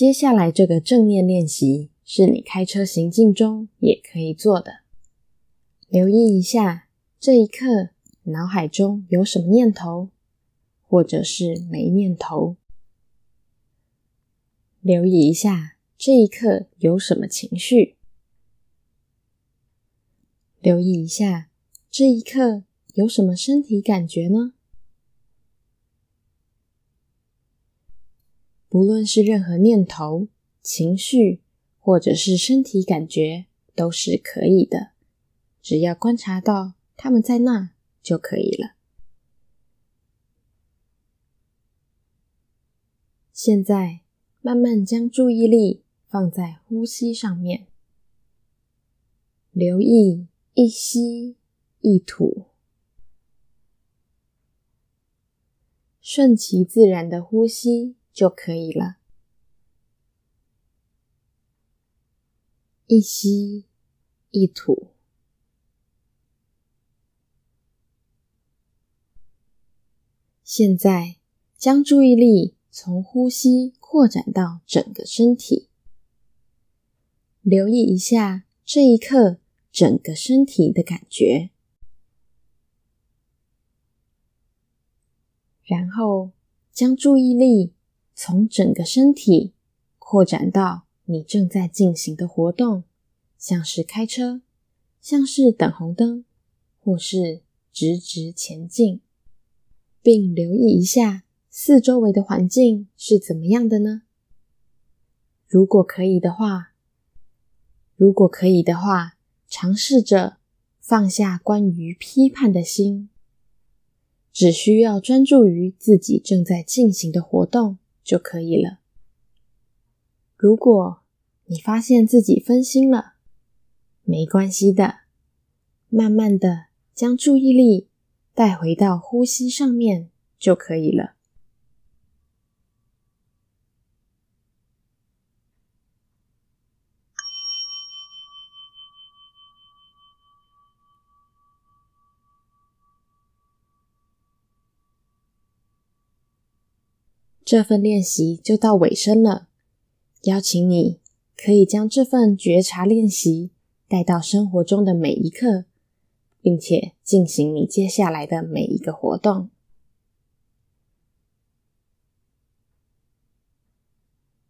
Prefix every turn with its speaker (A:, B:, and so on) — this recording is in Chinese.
A: 接下来这个正念练习是你开车行进中也可以做的。留意一下这一刻脑海中有什么念头，或者是没念头。留意一下这一刻有什么情绪。留意一下这一刻有什么身体感觉呢？不论是任何念头、情绪，或者是身体感觉，都是可以的。只要观察到他们在那就可以了。现在，慢慢将注意力放在呼吸上面，留意一吸一吐，顺其自然的呼吸。就可以了。一吸一吐，现在将注意力从呼吸扩展到整个身体，留意一下这一刻整个身体的感觉，然后将注意力。从整个身体扩展到你正在进行的活动，像是开车，像是等红灯，或是直直前进，并留意一下四周围的环境是怎么样的呢？如果可以的话，如果可以的话，尝试着放下关于批判的心，只需要专注于自己正在进行的活动。就可以了。如果你发现自己分心了，没关系的，慢慢的将注意力带回到呼吸上面就可以了。这份练习就到尾声了，邀请你可以将这份觉察练习带到生活中的每一刻，并且进行你接下来的每一个活动。